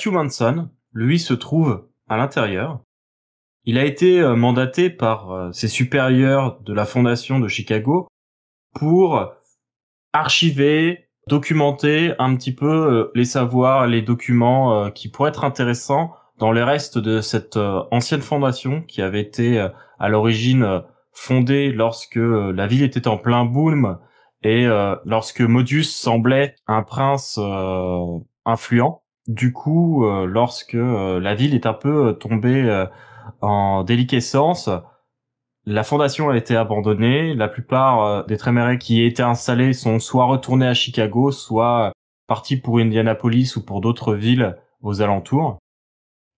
Matthew Manson, lui, se trouve à l'intérieur. Il a été euh, mandaté par euh, ses supérieurs de la fondation de Chicago pour archiver, documenter un petit peu euh, les savoirs, les documents qui pourraient être intéressants dans les restes de cette ancienne fondation qui avait été à l'origine fondée lorsque la ville était en plein boom et lorsque Modius semblait un prince influent du coup, euh, lorsque euh, la ville est un peu euh, tombée en déliquescence, la fondation a été abandonnée. La plupart des Trémérés qui étaient installés sont soit retournés à Chicago, soit partis pour Indianapolis ou pour d'autres villes aux alentours.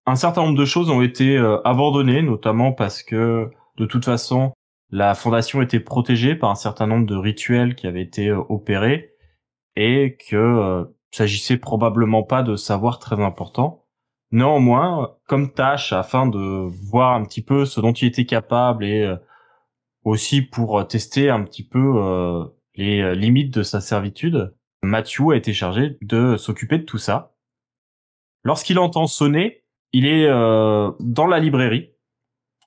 Un certain nombre de choses ont été abandonnées, notamment parce que de toute façon, la fondation était protégée par un certain nombre de rituels qui avaient été opérés et que s'agissait probablement pas de savoir très important. Néanmoins, comme tâche, afin de voir un petit peu ce dont il était capable et euh, aussi pour tester un petit peu euh, les euh, limites de sa servitude, Matthew a été chargé de s'occuper de tout ça. Lorsqu'il entend sonner, il est dans la librairie,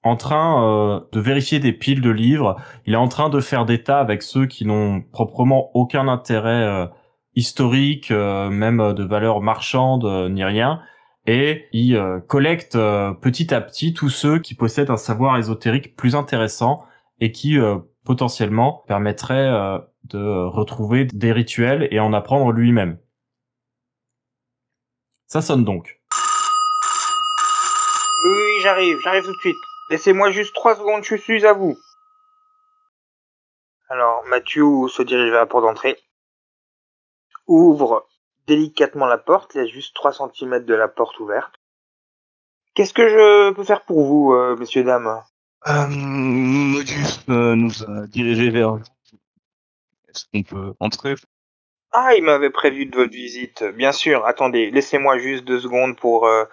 en train de vérifier des piles de livres. Il est en train de faire des tas avec ceux qui n'ont proprement aucun intérêt historique, euh, même de valeur marchande, euh, ni rien. Et il euh, collecte petit à petit tous ceux qui possèdent un savoir ésotérique plus intéressant et qui potentiellement permettrait de retrouver des rituels et en apprendre lui-même. Ça sonne donc. Oui, j'arrive, j'arrive tout de suite. Laissez-moi juste trois secondes, je suis à vous. Alors, Mathieu se dirige vers la porte d'entrée ouvre délicatement la porte, il y a juste 3 cm de la porte ouverte. Qu'est-ce que je peux faire pour vous, euh, messieurs, dames? Euh, Modus euh, nous a dirigé vers Est-ce qu'on peut entrer? Ah, il m'avait prévu de votre visite. Bien sûr, attendez, laissez-moi juste deux secondes pour euh,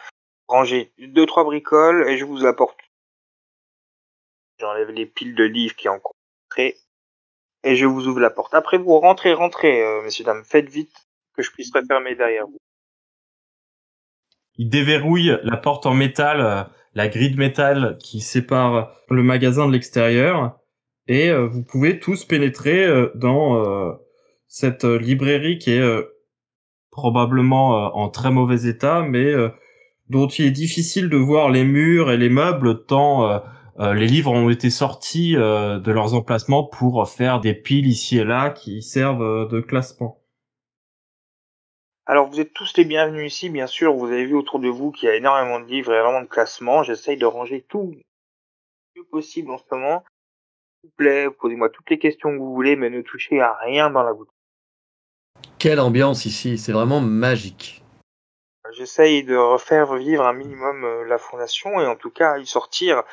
ranger deux, trois bricoles et je vous apporte. J'enlève les piles de livres qui en entré et je vous ouvre la porte. Après vous rentrez, rentrez, euh, messieurs dames, faites vite que je puisse refermer derrière vous. Il déverrouille la porte en métal, euh, la grille de métal qui sépare le magasin de l'extérieur, et euh, vous pouvez tous pénétrer dans cette librairie qui est probablement en très mauvais état, mais dont il est difficile de voir les murs et les meubles tant euh, les livres ont été sortis euh, de leurs emplacements pour faire des piles ici et là qui servent euh, de classement. Alors vous êtes tous les bienvenus ici, bien sûr. Vous avez vu autour de vous qu'il y a énormément de livres et énormément de classements. J'essaye de ranger tout le mieux possible en ce moment. S'il vous plaît, posez-moi toutes les questions que vous voulez, mais ne touchez à rien dans la boutique. Quelle ambiance ici, c'est vraiment magique. J'essaye de refaire vivre un minimum la fondation et en tout cas y sortir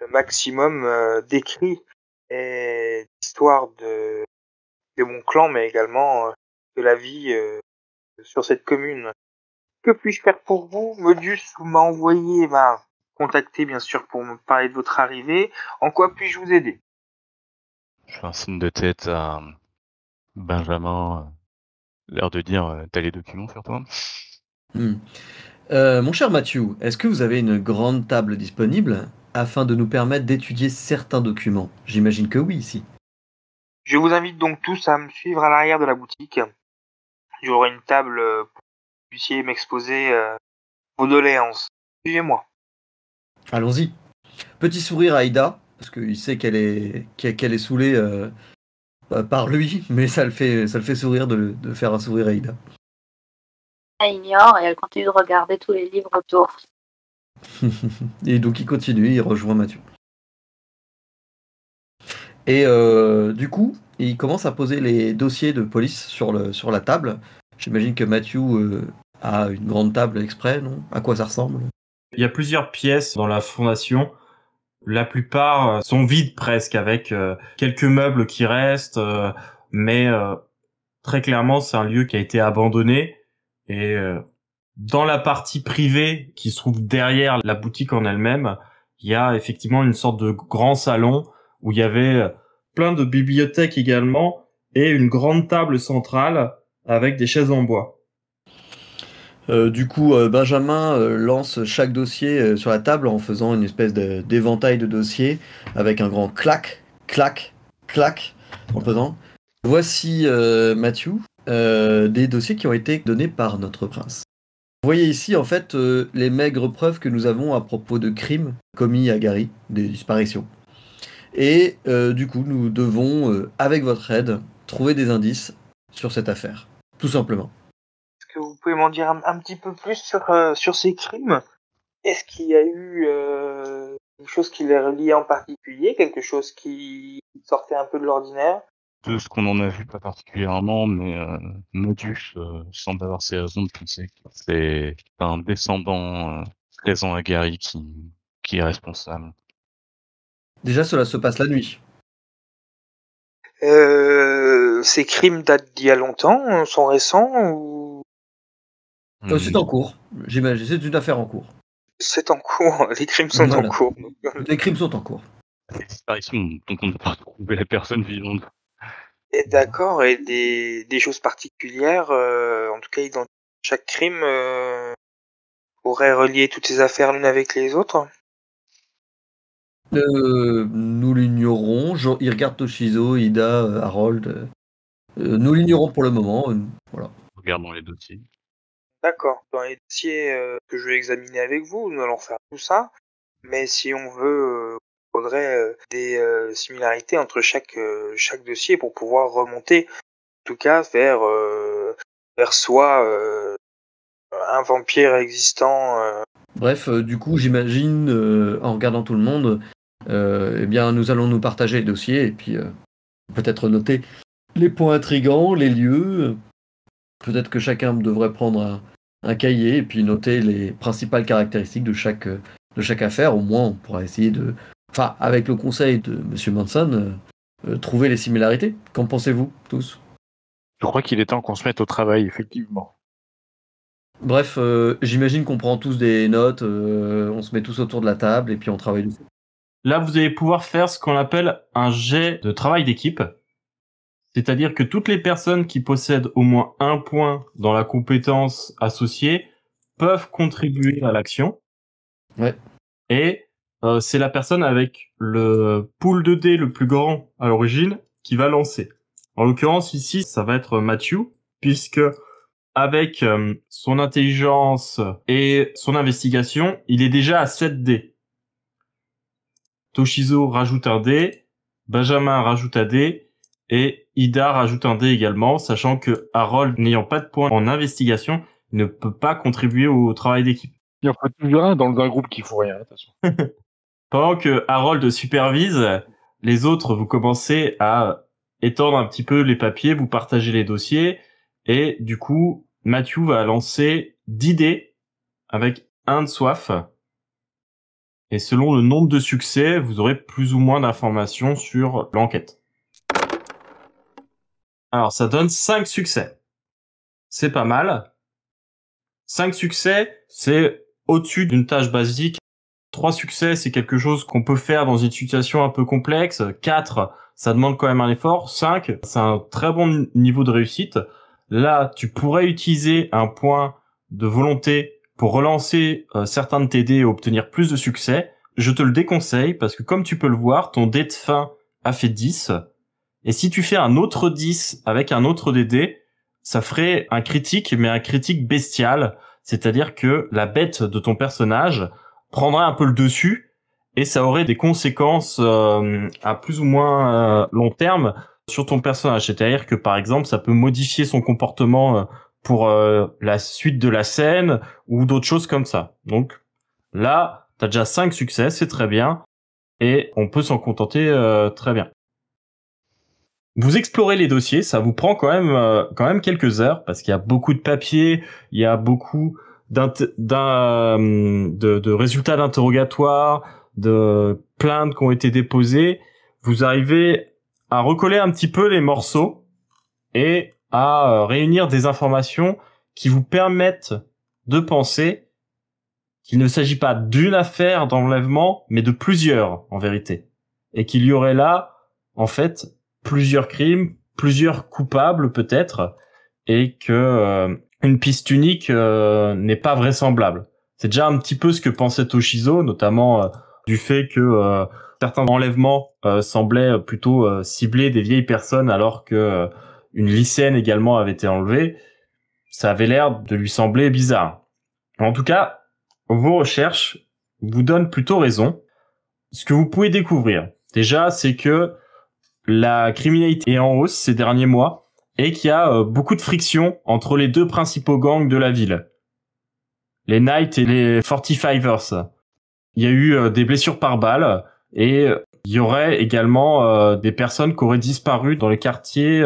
le maximum euh, d'écrits et d'histoires de, de mon clan, mais également euh, de la vie euh, sur cette commune. Que puis-je faire pour vous? Modus m'a envoyé, m'a contacté bien sûr pour me parler de votre arrivée. En quoi puis-je vous aider? Je fais un signe de tête à Benjamin, l'air de dire t'as les documents sur toi hmm. Mon cher Mathieu, est-ce que vous avez une grande table disponible afin de nous permettre d'étudier certains documents? J'imagine que oui, ici. Je vous invite donc tous à me suivre à l'arrière de la boutique. J'aurai une table pour que vous puissiez m'exposer euh, vos doléances. Suivez-moi. Allons-y. Petit sourire à Aïda, parce qu'il sait qu'elle est, qu'elle est saoulée euh, euh, par lui, mais ça le fait, ça le fait sourire de, de faire un sourire à Ida. Elle ignore et elle continue de regarder tous les livres autour. et donc il continue, il rejoint Mathieu. Et euh, du coup, il commence à poser les dossiers de police sur, le, sur la table. J'imagine que Mathieu euh, a une grande table exprès, non? À quoi ça ressemble? Il y a plusieurs pièces dans la fondation. La plupart euh, sont vides presque, avec euh, quelques meubles qui restent, euh, mais euh, très clairement, c'est un lieu qui a été abandonné. Et euh, dans la partie privée qui se trouve derrière la boutique en elle-même, il y a effectivement une sorte de grand salon où il y avait euh, plein de bibliothèques également et une grande table centrale avec des chaises en bois. Euh, du coup, euh, Benjamin lance chaque dossier sur la table en faisant une espèce de- d'éventail de dossiers avec un grand clac, clac, clac en faisant. Voici Mathieu, euh, des dossiers qui ont été donnés par notre prince. Vous voyez ici en fait euh, les maigres preuves que nous avons à propos de crimes commis à Gary, des disparitions. Et euh, du coup, nous devons, avec votre aide, trouver des indices sur cette affaire. Tout simplement. Est-ce que vous pouvez m'en dire un, petit peu plus sur, sur ces crimes? Est-ce qu'il y a eu quelque chose qui les reliait en particulier, quelque chose qui sortait un peu de l'ordinaire? De ce qu'on en a vu, pas particulièrement, mais euh, Modus euh, semble avoir ses raisons de penser que c'est un descendant euh, présent à Gary qui, qui est responsable. Déjà, cela se passe la nuit. euh, Ces crimes datent d'il y a longtemps, sont récents ou? C'est Hmm. en cours. J'imagine, c'est une affaire en cours. c'est en cours Les crimes sont Voilà. en cours. Les crimes sont en cours. Des disparitions dont on n'a pas trouvé la personne vivante. D'accord, et des, des choses particulières, euh, en tout cas, dans chaque crime euh, aurait relié toutes ces affaires l'une avec les autres? Euh, nous l'ignorons. Il regarde Toshizo, Ida, euh, Harold. nous l'ignorons pour le moment. euh, voilà. Regardons les dossiers. D'accord. Dans les dossiers euh, que je vais examiner avec vous, nous allons faire tout ça. Mais si on veut, euh, faudrait euh, des euh, similarités entre chaque euh, chaque dossier pour pouvoir remonter, en tout cas, vers vers soit un vampire existant. Bref, du coup, j'imagine, en regardant tout le monde, eh bien, nous allons nous partager les dossiers et puis peut-être noter les points intrigants, les lieux. Peut-être que chacun devrait prendre un, un cahier et puis noter les principales caractéristiques de chaque, de chaque affaire. Au moins, on pourra essayer de, enfin, avec le conseil de Monsieur Manson, euh, euh, trouver les similarités. Qu'en pensez-vous tous? Je crois qu'il est temps qu'on se mette au travail, effectivement. Bref, euh, j'imagine qu'on prend tous des notes, euh, on se met tous autour de la table et puis on travaille dessus. Là, vous allez pouvoir faire ce qu'on appelle un jet de travail d'équipe. C'est-à-dire que toutes les personnes qui possèdent au moins un point dans la compétence associée peuvent contribuer à l'action. Ouais. Et euh, c'est la personne avec le pool de dés le plus grand à l'origine qui va lancer. En l'occurrence, ici, ça va être Matthew, puisque avec euh, son intelligence et son investigation, il est déjà à 7 dés. Toshizo rajoute un dé, Benjamin rajoute un dé, et Ida rajoute un dé également, sachant que Harold, n'ayant pas de points en investigation, ne peut pas contribuer au travail d'équipe. Il y en faut toujours un dans un groupe qui fout rien, façon. Pendant que Harold supervise, les autres, vous commencez à étendre un petit peu les papiers, vous partagez les dossiers, et du coup, Matthew va lancer 10 dés avec un de soif. Et selon le nombre de succès, vous aurez plus ou moins d'informations sur l'enquête. Alors, ça donne 5 succès. C'est pas mal. 5 succès, c'est au-dessus d'une tâche basique. 3 succès, c'est quelque chose qu'on peut faire dans une situation un peu complexe. 4, ça demande quand même un effort. 5, c'est un très bon niveau de réussite. Là, tu pourrais utiliser un point de volonté pour relancer euh, certains de tes dés et obtenir plus de succès. Je te le déconseille parce que comme tu peux le voir, ton dé de fin a fait 10. Et si tu fais un autre 10 avec un autre des dés, ça ferait un critique, mais un critique bestial. C'est-à-dire que la bête de ton personnage prendrait un peu le dessus et ça aurait des conséquences euh, à plus ou moins euh, long terme sur ton personnage. C'est-à-dire que par exemple, ça peut modifier son comportement euh, pour la suite de la scène ou d'autres choses comme ça. Donc là, t'as déjà cinq succès, c'est très bien, et on peut s'en contenter très bien. Vous explorez les dossiers, ça vous prend quand même quand même quelques heures parce qu'il y a beaucoup de papiers, il y a beaucoup d'un de, de résultats d'interrogatoire, de plaintes qui ont été déposées. Vous arrivez à recoller un petit peu les morceaux et à euh, réunir des informations qui vous permettent de penser qu'il ne s'agit pas d'une affaire d'enlèvement, mais de plusieurs en vérité, et qu'il y aurait là en fait plusieurs crimes, plusieurs coupables peut-être, et que euh, une piste unique euh, n'est pas vraisemblable. C'est déjà un petit peu ce que pensait Toshizo, notamment euh, du fait que euh, certains enlèvements semblaient plutôt cibler des vieilles personnes alors que une lycéenne également avait été enlevée. Ça avait l'air de lui sembler bizarre. En tout cas, vos recherches vous donnent plutôt raison. Ce que vous pouvez découvrir, déjà, c'est que la criminalité est en hausse ces derniers mois et qu'il y a euh, beaucoup de friction entre les deux principaux gangs de la ville. Les Knights et les 45ers. Il y a eu euh, des blessures par balle et euh, il y aurait également des personnes qui auraient disparu dans le quartier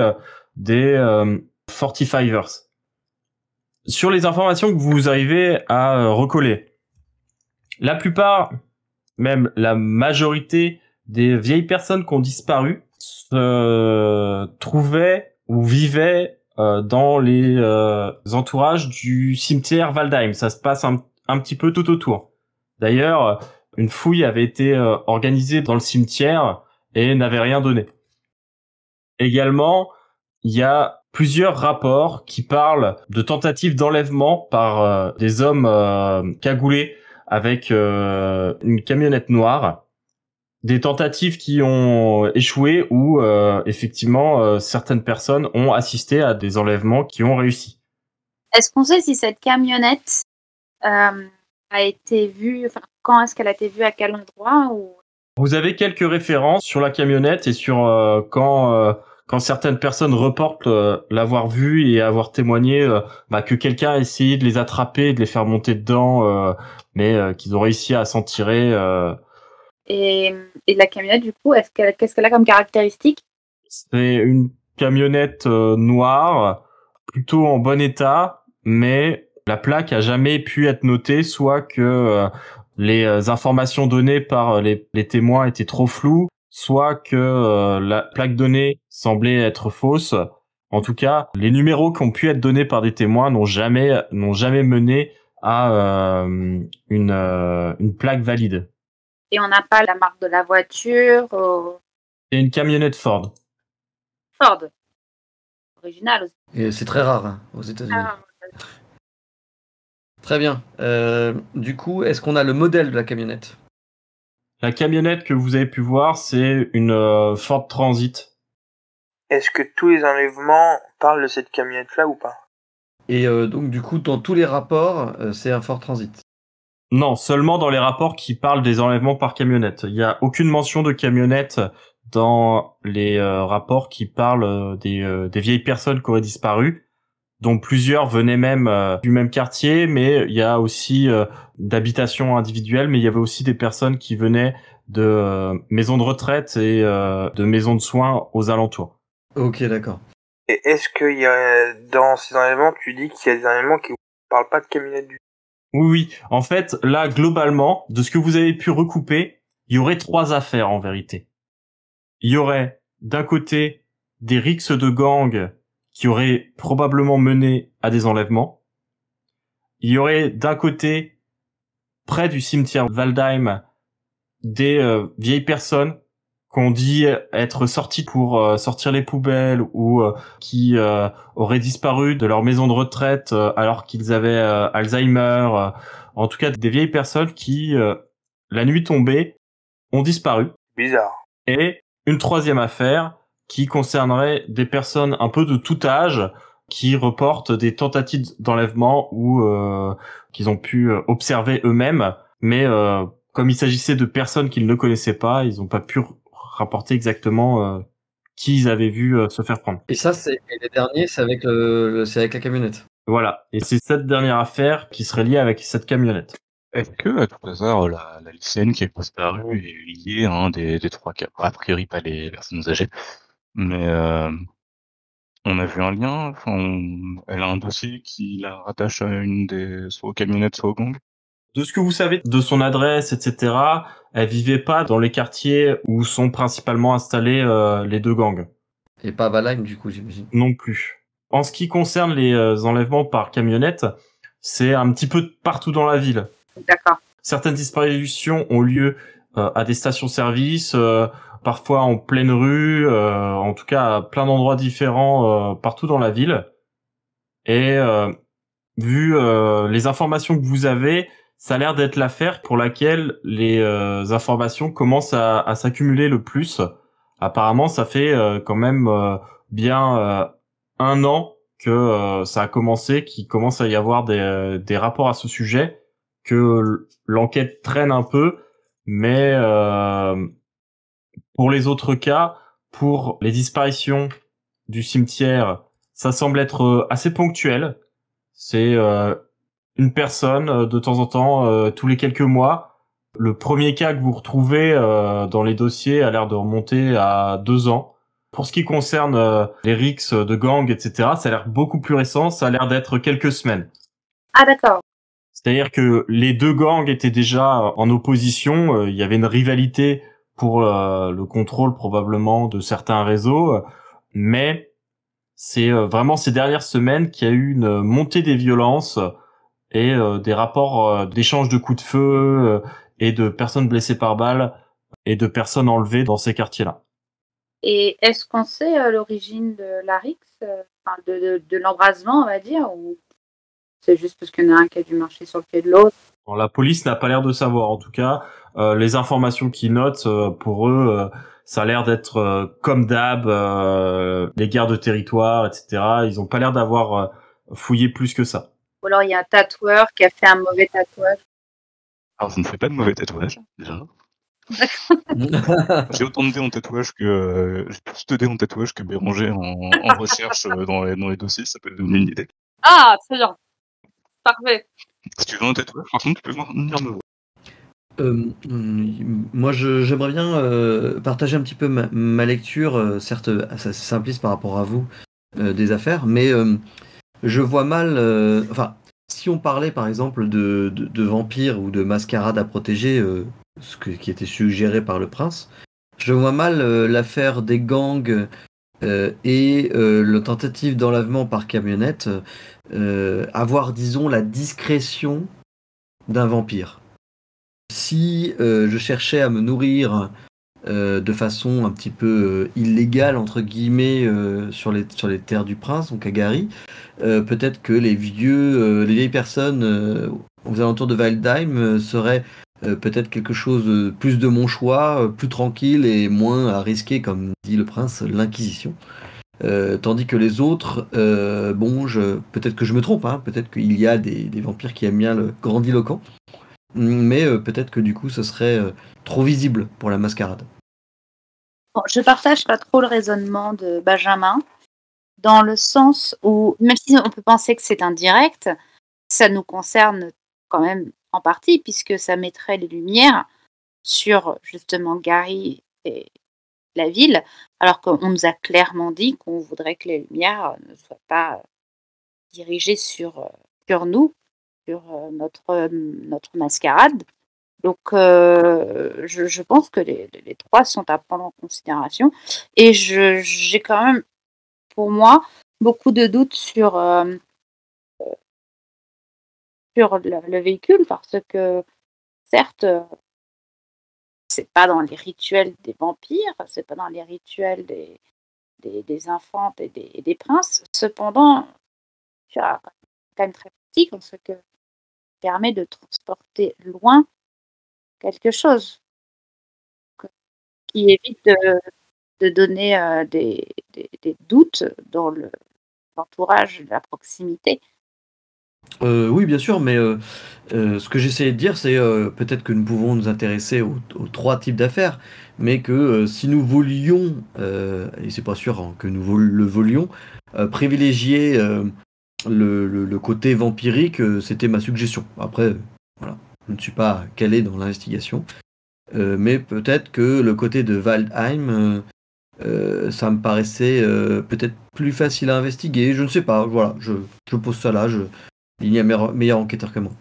des euh, 45ers. Sur les informations que vous arrivez à recoller, la plupart, même la majorité des vieilles personnes qui ont disparu se trouvaient ou vivaient euh, dans les euh, entourages du cimetière Waldheim. Ça se passe un, petit peu tout autour. D'ailleurs, une fouille avait été euh, organisée dans le cimetière et n'avait rien donné. Également, il y a plusieurs rapports qui parlent de tentatives d'enlèvement par des hommes cagoulés avec une camionnette noire. Des tentatives qui ont échoué ou euh, effectivement euh, certaines personnes ont assisté à des enlèvements qui ont réussi. Est-ce qu'on sait si cette camionnette euh, a été vue, enfin, quand est-ce qu'elle a été vue, à quel endroit ou... Vous avez quelques références sur la camionnette et sur euh, quand euh, quand certaines personnes reportent euh, l'avoir vue et avoir témoigné bah, que quelqu'un a essayé de les attraper, de les faire monter dedans, euh, mais euh, qu'ils ont réussi à s'en tirer. Et, et la camionnette, du coup, est-ce qu'elle, qu'est-ce qu'elle a comme caractéristique? C'est une camionnette euh, noire, plutôt en bon état, mais la plaque a jamais pu être notée, soit que euh, les euh, informations données par les, témoins étaient trop floues, soit que la plaque donnée semblait être fausse. En tout cas, les numéros qui ont pu être donnés par des témoins n'ont jamais n'ont jamais mené à une plaque valide. Et on n'a pas la marque de la voiture euh, C'est une camionnette Ford. Ford. Original aussi. Et c'est très rare hein, aux États-Unis. Ah, Très bien. Euh, du coup, est-ce qu'on a le modèle de la camionnette? La camionnette que vous avez pu voir, c'est une euh, Ford Transit. Est-ce que tous les enlèvements parlent de cette camionnette-là ou pas? Et euh, donc, du coup, dans tous les rapports, euh, c'est un Ford Transit. Non, seulement dans les rapports qui parlent des enlèvements par camionnette. Il n'y a aucune mention de camionnette dans les euh, rapports qui parlent euh, des, euh, des vieilles personnes qui auraient disparu, dont plusieurs venaient même euh, du même quartier, mais il y a aussi euh, d'habitations individuelles, mais il y avait aussi des personnes qui venaient de euh, maisons de retraite et euh, de maisons de soins aux alentours. Ok, d'accord. Et est-ce qu'il y a, dans ces enlèvements, tu dis qu'il y a des enlèvements qui ne parlent pas de camionnette du Oui, oui. En fait, là, globalement, de ce que vous avez pu recouper, il y aurait trois affaires en vérité. Il y aurait, d'un côté, des rixes de gang qui auraient probablement mené à des enlèvements. Il y aurait, d'un côté, près du cimetière Waldheim, des euh, vieilles personnes qu'on dit être sorties pour euh, sortir les poubelles ou euh, qui euh, auraient disparu de leur maison de retraite euh, alors qu'ils avaient euh, Alzheimer. en tout cas, des vieilles personnes qui, euh, la nuit tombée, ont disparu. Bizarre. Et une troisième affaire qui concernerait des personnes un peu de tout âge qui reportent des tentatives d'enlèvement ou euh, qu'ils ont pu observer eux-mêmes, mais euh, comme il s'agissait de personnes qu'ils ne connaissaient pas, ils n'ont pas pu rapporter exactement euh, qui ils avaient vu euh, se faire prendre. Et ça, c'est les derniers, c'est avec, le, le- c'est avec la camionnette. Voilà. Et c'est cette dernière affaire qui serait liée avec cette camionnette. Est-ce que, à tout hasard, la, la lycéenne qui est disparue est liée à un des, des trois cas? A priori, pas les personnes âgées. Mais euh, on a vu un lien. Enfin, on- elle a un dossier qui la rattache à une des soit aux camionnettes, soit aux gangs. De ce que vous savez de son adresse, etc., elle vivait pas dans les quartiers où sont principalement installés euh, les deux gangs. Et pas Valheim, du coup, j'imagine. non plus. En ce qui concerne les euh, enlèvements par camionnette, c'est un petit peu partout dans la ville. D'accord. Certaines disparitions ont lieu euh, à des stations-service, euh, parfois en pleine rue, euh, en tout cas à plein d'endroits différents euh, partout dans la ville. Et euh, vu euh, les informations que vous avez, ça a l'air d'être l'affaire pour laquelle les euh, informations commencent à, à s'accumuler le plus. Apparemment, ça fait euh, quand même euh, bien euh, un an que euh, ça a commencé, qu'il commence à y avoir des, des rapports à ce sujet, que l'enquête traîne un peu, mais euh, pour les autres cas, pour les disparitions du cimetière, ça semble être assez ponctuel. C'est une personne euh, de temps en temps, euh, tous les quelques mois. Le premier cas que vous retrouvez euh, dans les dossiers a l'air de remonter à deux ans. Pour ce qui concerne euh, les rixes de gang, etc., ça a l'air beaucoup plus récent. Ça a l'air d'être quelques semaines. Ah d'accord. C'est-à-dire que les deux gangs étaient déjà en opposition. Il y avait une rivalité pour euh, le contrôle probablement de certains réseaux, mais c'est vraiment ces dernières semaines qu'il y a eu une montée des violences et euh, des rapports euh, d'échange de coups de feu euh, et de personnes blessées par balle et de personnes enlevées dans ces quartiers-là. Et est-ce qu'on sait euh, l'origine de la Rix, euh, enfin, de, de, de l'embrasement, on va dire, ou c'est juste parce qu'il y en a un qui a dû marcher sur le pied de l'autre? Bon, la police n'a pas l'air de savoir. En tout cas, euh, les informations qu'ils notent, euh, pour eux, euh, ça a l'air d'être euh, comme d'hab, euh, les guerres de territoire, etc. Ils ont pas l'air d'avoir euh, fouillé plus que ça. Ou alors il y a un tatoueur qui a fait un mauvais tatouage Alors, ça ne fait pas de mauvais tatouage, déjà. J'ai autant de dés en tatouage que euh, j'ai plus de dés en tatouage que Béranger en, en recherche euh, dans les, dans les dossiers, ça peut te donner une idée. Ah, très bien. Parfait. Si tu veux un tatouage, par contre, tu peux venir me voir. Euh, moi, je- j'aimerais bien euh, partager un petit peu ma, ma lecture, euh, certes assez simpliste par rapport à vous, euh, des affaires, mais euh, je vois mal. euh, enfin, si on parlait par exemple de, de, vampires ou de mascarades à protéger, euh, ce que- qui était suggéré par le prince, je vois mal euh, l'affaire des gangs euh, et euh, le tentative d'enlèvement par camionnette avoir, disons, la discrétion d'un vampire si je cherchais à me nourrir euh, de façon un petit peu euh, illégale, entre guillemets, euh, sur, les, sur les terres du prince, donc à Gary, peut-être que les vieux, les vieilles personnes aux alentours de Waldheim seraient peut-être quelque chose de plus de mon choix, plus tranquille et moins à risquer, comme dit le prince, l'inquisition. Tandis que les autres, bon, peut-être que je me trompe, hein, peut-être qu'il y a des, des vampires qui aiment bien le grandiloquent, mais euh, peut-être que du coup ce serait euh, trop visible pour la mascarade. Bon, je partage pas trop le raisonnement de Benjamin, dans le sens où, même si on peut penser que c'est indirect, ça nous concerne quand même en partie, puisque ça mettrait les lumières sur justement Gary et la ville, alors qu'on nous a clairement dit qu'on voudrait que les lumières ne soient pas euh, dirigées sur, euh, sur nous, euh, notre, euh, notre mascarade. Donc, euh, je, pense que les, les trois sont à prendre en considération. Et j'ai quand même, pour moi, beaucoup de doutes sur, sur le, le véhicule parce que, certes, c'est pas dans les rituels des vampires, c'est pas dans les rituels des, des, des infantes et des, des princes. Cependant, c'est quand même très pratique en ce que permet de transporter loin quelque chose qui évite de, donner euh, des, doutes dans le- l'entourage, la proximité. Euh, oui, bien sûr, mais euh, ce que j'essayais de dire, c'est peut-être que nous pouvons nous intéresser aux, trois types d'affaires, mais que si nous voulions, et c'est pas sûr hein, que nous le voulions, privilégier le, le- côté vampirique, euh, c'était ma suggestion. Après, euh, voilà, je ne suis pas calé dans l'investigation, Euh, mais peut-être que le côté de Waldheim, ça me paraissait peut-être plus facile à investiguer. Je ne sais pas, voilà, je, je pose ça là. Il y a meilleur, meilleur enquêteur que moi.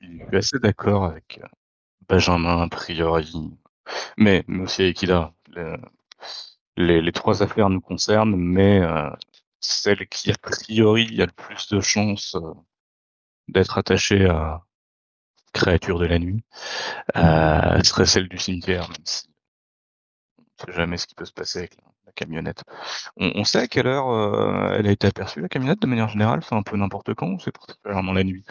Je suis assez d'accord avec Benjamin, a priori. Mais, Ida. Le- Les, les trois affaires nous concernent, mais celle qui, a priori, a le plus de chances euh, d'être attachée à créature de la nuit euh, serait celle du cimetière, même si on ne sait jamais ce qui peut se passer avec la, camionnette. On, sait à quelle heure euh, elle a été aperçue, la camionnette, de manière générale C'est un peu n'importe quand c'est particulièrement la nuit?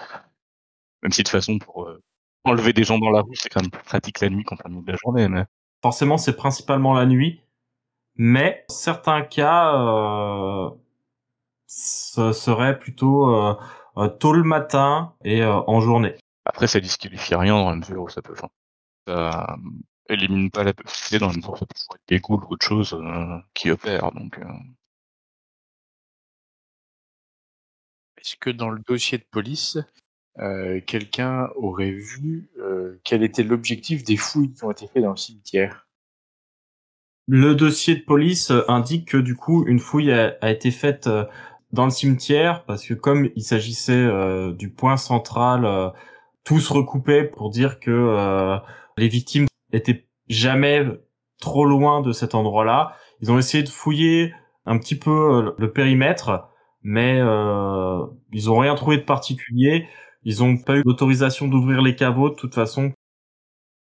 Même si de façon, pour euh, enlever des gens dans la rue, c'est quand même plus pratique la nuit qu'en plein milieu de la journée. Mais... Forcément, c'est principalement la nuit, mais certains cas, ce serait plutôt euh, euh, tôt le matin et euh, en journée. Après, ça disqualifie rien dans la mesure où ça peut... Enfin, ça élimine pas la possibilité dans la mesure où ça peut toujours être des ou autre chose euh, qui opèrent. Donc, euh, Est-ce que dans le dossier de police, euh, quelqu'un aurait vu euh, quel était l'objectif des fouilles qui ont été faites dans le cimetière? Le dossier de police indique que du coup, une fouille a, a été faite euh, dans le cimetière parce que comme il s'agissait euh, du point central, euh, tout se recoupait pour dire que euh, les victimes étaient jamais trop loin de cet endroit-là. Ils ont essayé de fouiller un petit peu euh, le périmètre, mais ils ont rien trouvé de particulier. Ils ont pas eu l'autorisation d'ouvrir les caveaux de toute façon.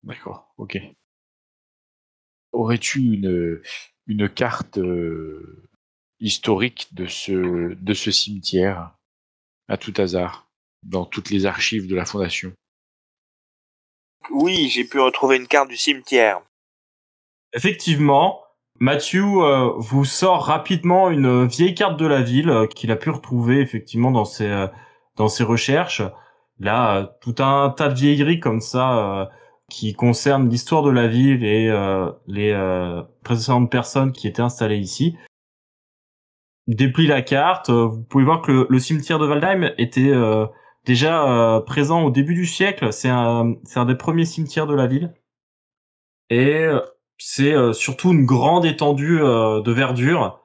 D'accord, ok. Aurais-tu une, une carte historique de ce, de ce cimetière, à tout hasard, dans toutes les archives de la Fondation Oui, j'ai pu retrouver une carte du cimetière. Effectivement, Matthew euh, vous sort rapidement une vieille carte de la ville euh, qu'il a pu retrouver effectivement dans ses euh, dans ses recherches. Là, euh, tout un tas de vieilleries comme ça euh, qui concernent l'histoire de la ville et euh, les euh, précédentes personnes qui étaient installées ici. Déplie la carte. euh, vous pouvez voir que le, le cimetière de Waldheim était euh, déjà euh, présent au début du siècle. C'est un c'est un des premiers cimetières de la ville. Et euh, c'est euh, surtout une grande étendue euh, de verdure.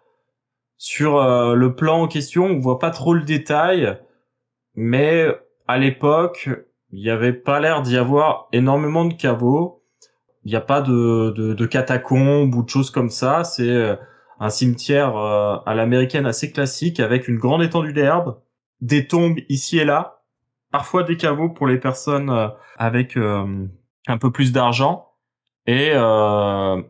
Sur le plan en question, on voit pas trop le détail, mais à l'époque, il y avait pas l'air d'y avoir énormément de caveaux. Il n'y a pas de, de, de catacombes ou de choses comme ça. C'est un cimetière euh, à l'américaine assez classique avec une grande étendue d'herbe, des tombes ici et là, parfois des caveaux pour les personnes euh, avec euh, un peu plus d'argent et euh,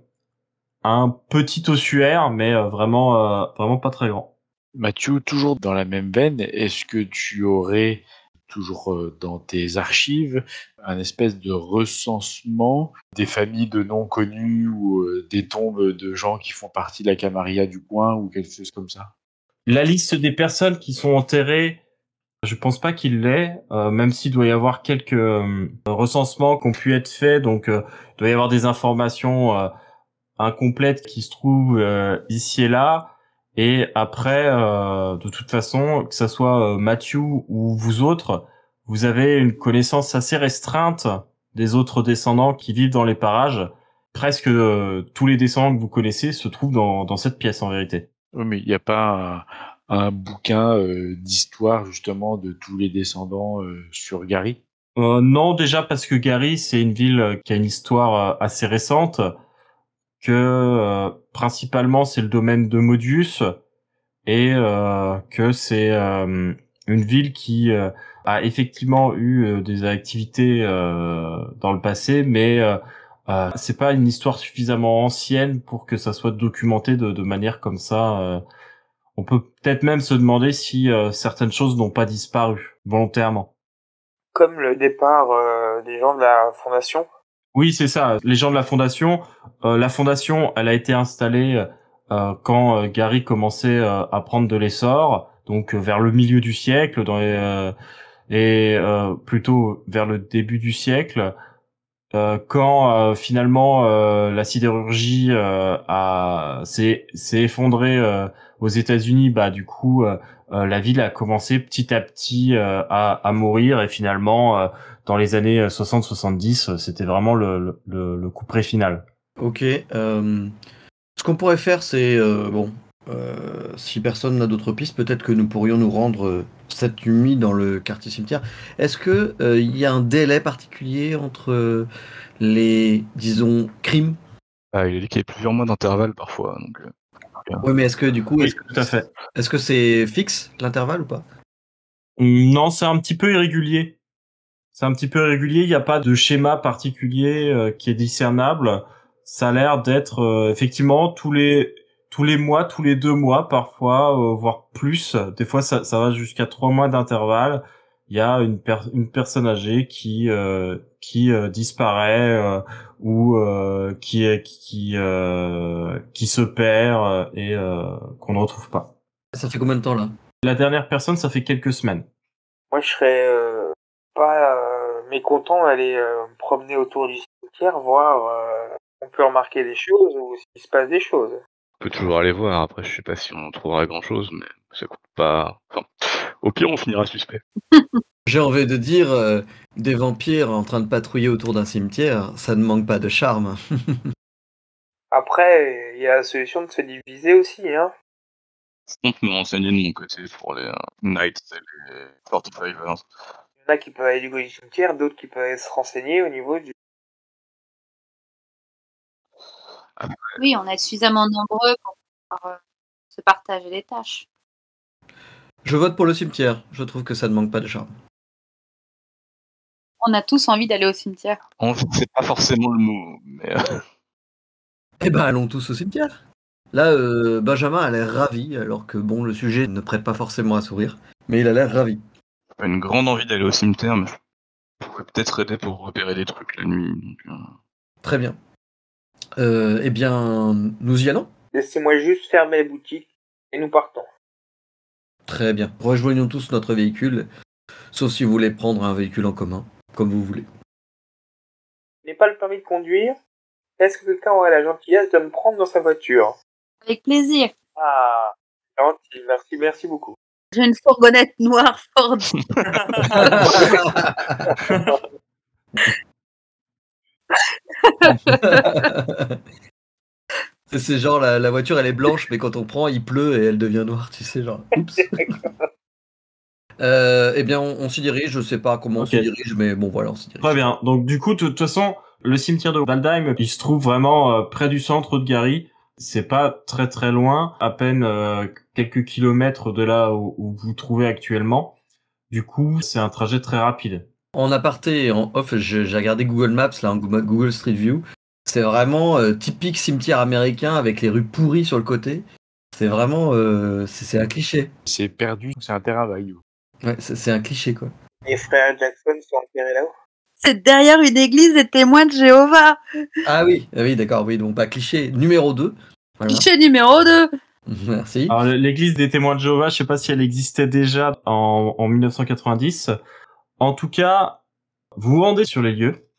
un petit ossuaire, mais vraiment, vraiment pas très grand. Mathieu, toujours dans la même veine, est-ce que tu aurais toujours euh, dans tes archives un espèce de recensement des familles de noms connus ou euh, des tombes de gens qui font partie de la Camarilla du coin ou quelque chose comme ça? La liste des personnes qui sont enterrées, je pense pas qu'il l'ait, euh, même s'il doit y avoir quelques recensements qui ont pu être faits, donc il doit y avoir des informations incomplètes qui se trouvent ici et là. Et après, euh, de toute façon, que ça soit euh, Matthew ou vous autres, vous avez une connaissance assez restreinte des autres descendants qui vivent dans les parages. Presque euh, tous les descendants que vous connaissez se trouvent dans, dans cette pièce en vérité. Oui, mais il n'y a pas un, un bouquin euh, d'histoire justement de tous les descendants euh, sur Gary? Euh, non, déjà parce que Gary, c'est une ville qui a une histoire assez récente, que euh, principalement c'est le domaine de Modius, et euh, que c'est euh, une ville qui euh, a effectivement eu euh, des activités euh, dans le passé, mais c'est pas une histoire suffisamment ancienne pour que ça soit documenté de, de manière comme ça. On peut peut-être même se demander si certaines choses n'ont pas disparu volontairement. Comme le départ des gens de la fondation. Oui, c'est ça. Les gens de la fondation, euh, la fondation, elle a été installée euh, quand euh, Gary commençait euh, à prendre de l'essor, donc euh, vers le milieu du siècle, dans les, euh, et plutôt vers le début du siècle, quand finalement la sidérurgie a s'est effondrée aux États-Unis, bah du coup la ville a commencé petit à petit à, à mourir et finalement dans les années 60-70 c'était vraiment le, le, le coup près final. Ok. euh, ce qu'on pourrait faire, c'est euh, bon. euh, si personne n'a d'autres pistes, peut-être que nous pourrions nous rendre euh, cette nuit dans le quartier cimetière. Est-ce que euh, il y a un délai particulier entre euh, les, disons, crimes? Ah, il a dit qu'il y avait plusieurs mois d'intervalle parfois. Donc, euh, Oui, mais est-ce que du coup, Oui, que est-ce que c'est fixe l'intervalle ou pas? Non, c'est un petit peu irrégulier. C'est un petit peu irrégulier. Il n'y a pas de schéma particulier euh, qui est discernable. Ça a l'air d'être euh, effectivement tous les tous les mois, tous les deux mois parfois, euh, voire plus. Des fois, ça, ça va jusqu'à trois mois d'intervalle. Il y a une, per- une personne âgée qui euh, qui euh, disparaît euh, ou euh, qui est qui euh, qui se perd euh, et euh, qu'on ne retrouve pas. Ça fait combien de temps là? La dernière personne, ça fait quelques semaines. Moi, je serais euh, pas mécontent d'aller euh, me promener autour du cimetière, voir euh, on peut remarquer des choses ou s'il se passe des choses. on peut toujours aller voir. Après, je sais pas si on trouvera grand chose, mais ça coûte pas. Enfin, au pire, on finira suspect. J'ai envie de dire, euh, des vampires en train de patrouiller autour d'un cimetière, ça ne manque pas de charme. Après, il y a la solution de se diviser aussi, hein. Je compte me renseigner de mon côté pour les euh, Knights et les 45ers. A qui peuvent aller du côté du cimetière, d'autres qui peuvent se renseigner au niveau du... Oui, on est suffisamment nombreux pour pouvoir euh, se partager les tâches. Je vote pour le cimetière, je trouve que ça ne manque pas de charme. On a tous envie d'aller au cimetière. Envie, c'est pas forcément le mot, mais euh, Eh ben allons tous au cimetière. Là, euh, Benjamin a l'air ravi, alors que bon, le sujet ne prête pas forcément à sourire, mais il a l'air ravi. Pas une grande envie d'aller au cimetière, mais je pourrais peut-être aider pour repérer des trucs la nuit. donc, euh, Très bien. Euh, eh bien, nous y allons Laissez-moi juste fermer les boutiques et nous partons. Très bien. Rejoignons tous notre véhicule, sauf si vous voulez prendre un véhicule en commun, comme vous voulez. Je n'ai pas le permis de conduire. Est-ce que quelqu'un aurait la gentillesse de me prendre dans sa voiture? Avec plaisir. Ah, gentil, merci, merci beaucoup. J'ai une fourgonnette noire Ford. C'est- genre la, la voiture elle est blanche mais quand on prend il pleut et elle devient noire, tu sais genre. Oups. Euh, eh bien on, on s'y dirige, je sais pas comment on s'y dirige mais bon voilà on s'y dirige. Très bien. Donc du coup, de toute façon, le cimetière de Waldheim, il se trouve vraiment euh, près du centre de Gary. C'est pas très très loin, à peine euh, quelques kilomètres de là où, où vous vous trouvez actuellement. Du coup, c'est un trajet très rapide. En aparté en off, j'ai regardé Google Maps là, en Google Street View. C'est vraiment euh, typique cimetière américain avec les rues pourries sur le côté. C'est vraiment euh, c'est un cliché. C'est perdu, c'est un terrain vague. Ouais, c'est c'est un cliché quoi. Les frères Jackson sont enterrés là-haut. C'est derrière une église des témoins de Jéhovah. Ah oui, ah oui d'accord, oui donc pas cliché numéro 2. Voilà. Numéro 2. Merci. Alors l'église des témoins de Jéhovah, je sais pas si elle existait déjà en, en 1990. En tout cas, vous vous rendez sur les lieux.